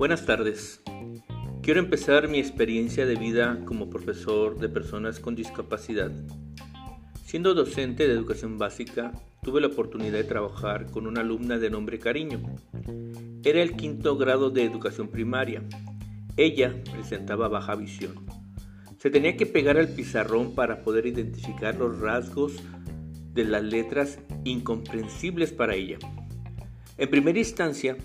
Buenas tardes. Quiero empezar mi experiencia de vida como profesor de personas con discapacidad. Siendo docente de educación básica, tuve la oportunidad de trabajar con una alumna de nombre Cariño. Era el quinto grado de educación primaria. Ella presentaba baja visión. Se tenía que pegar al pizarrón para poder identificar los rasgos de las letras incomprensibles para ella. En primera instancia,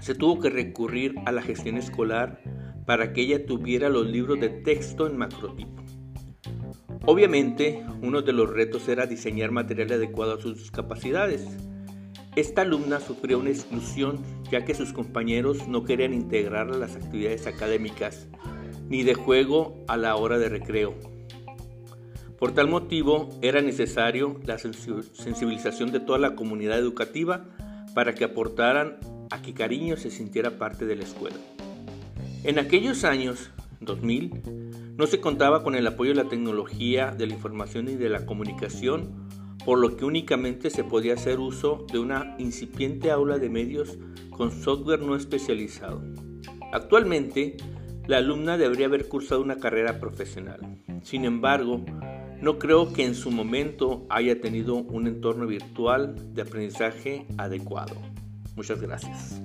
se tuvo que recurrir a la gestión escolar para que ella tuviera los libros de texto en macrotipo. Obviamente, uno de los retos era diseñar material adecuado a sus capacidades. Esta alumna sufrió una exclusión ya que sus compañeros no querían integrarla a las actividades académicas ni de juego a la hora de recreo. Por tal motivo era necesario la sensibilización de toda la comunidad educativa para que aportaran a que Cariño se sintiera parte de la escuela. En aquellos años, 2000, no se contaba con el apoyo de la tecnología de la información y de la comunicación, por lo que únicamente se podía hacer uso de una incipiente aula de medios con software no especializado. Actualmente, la alumna debería haber cursado una carrera profesional. Sin embargo, no creo que en su momento haya tenido un entorno virtual de aprendizaje adecuado. Muchas gracias.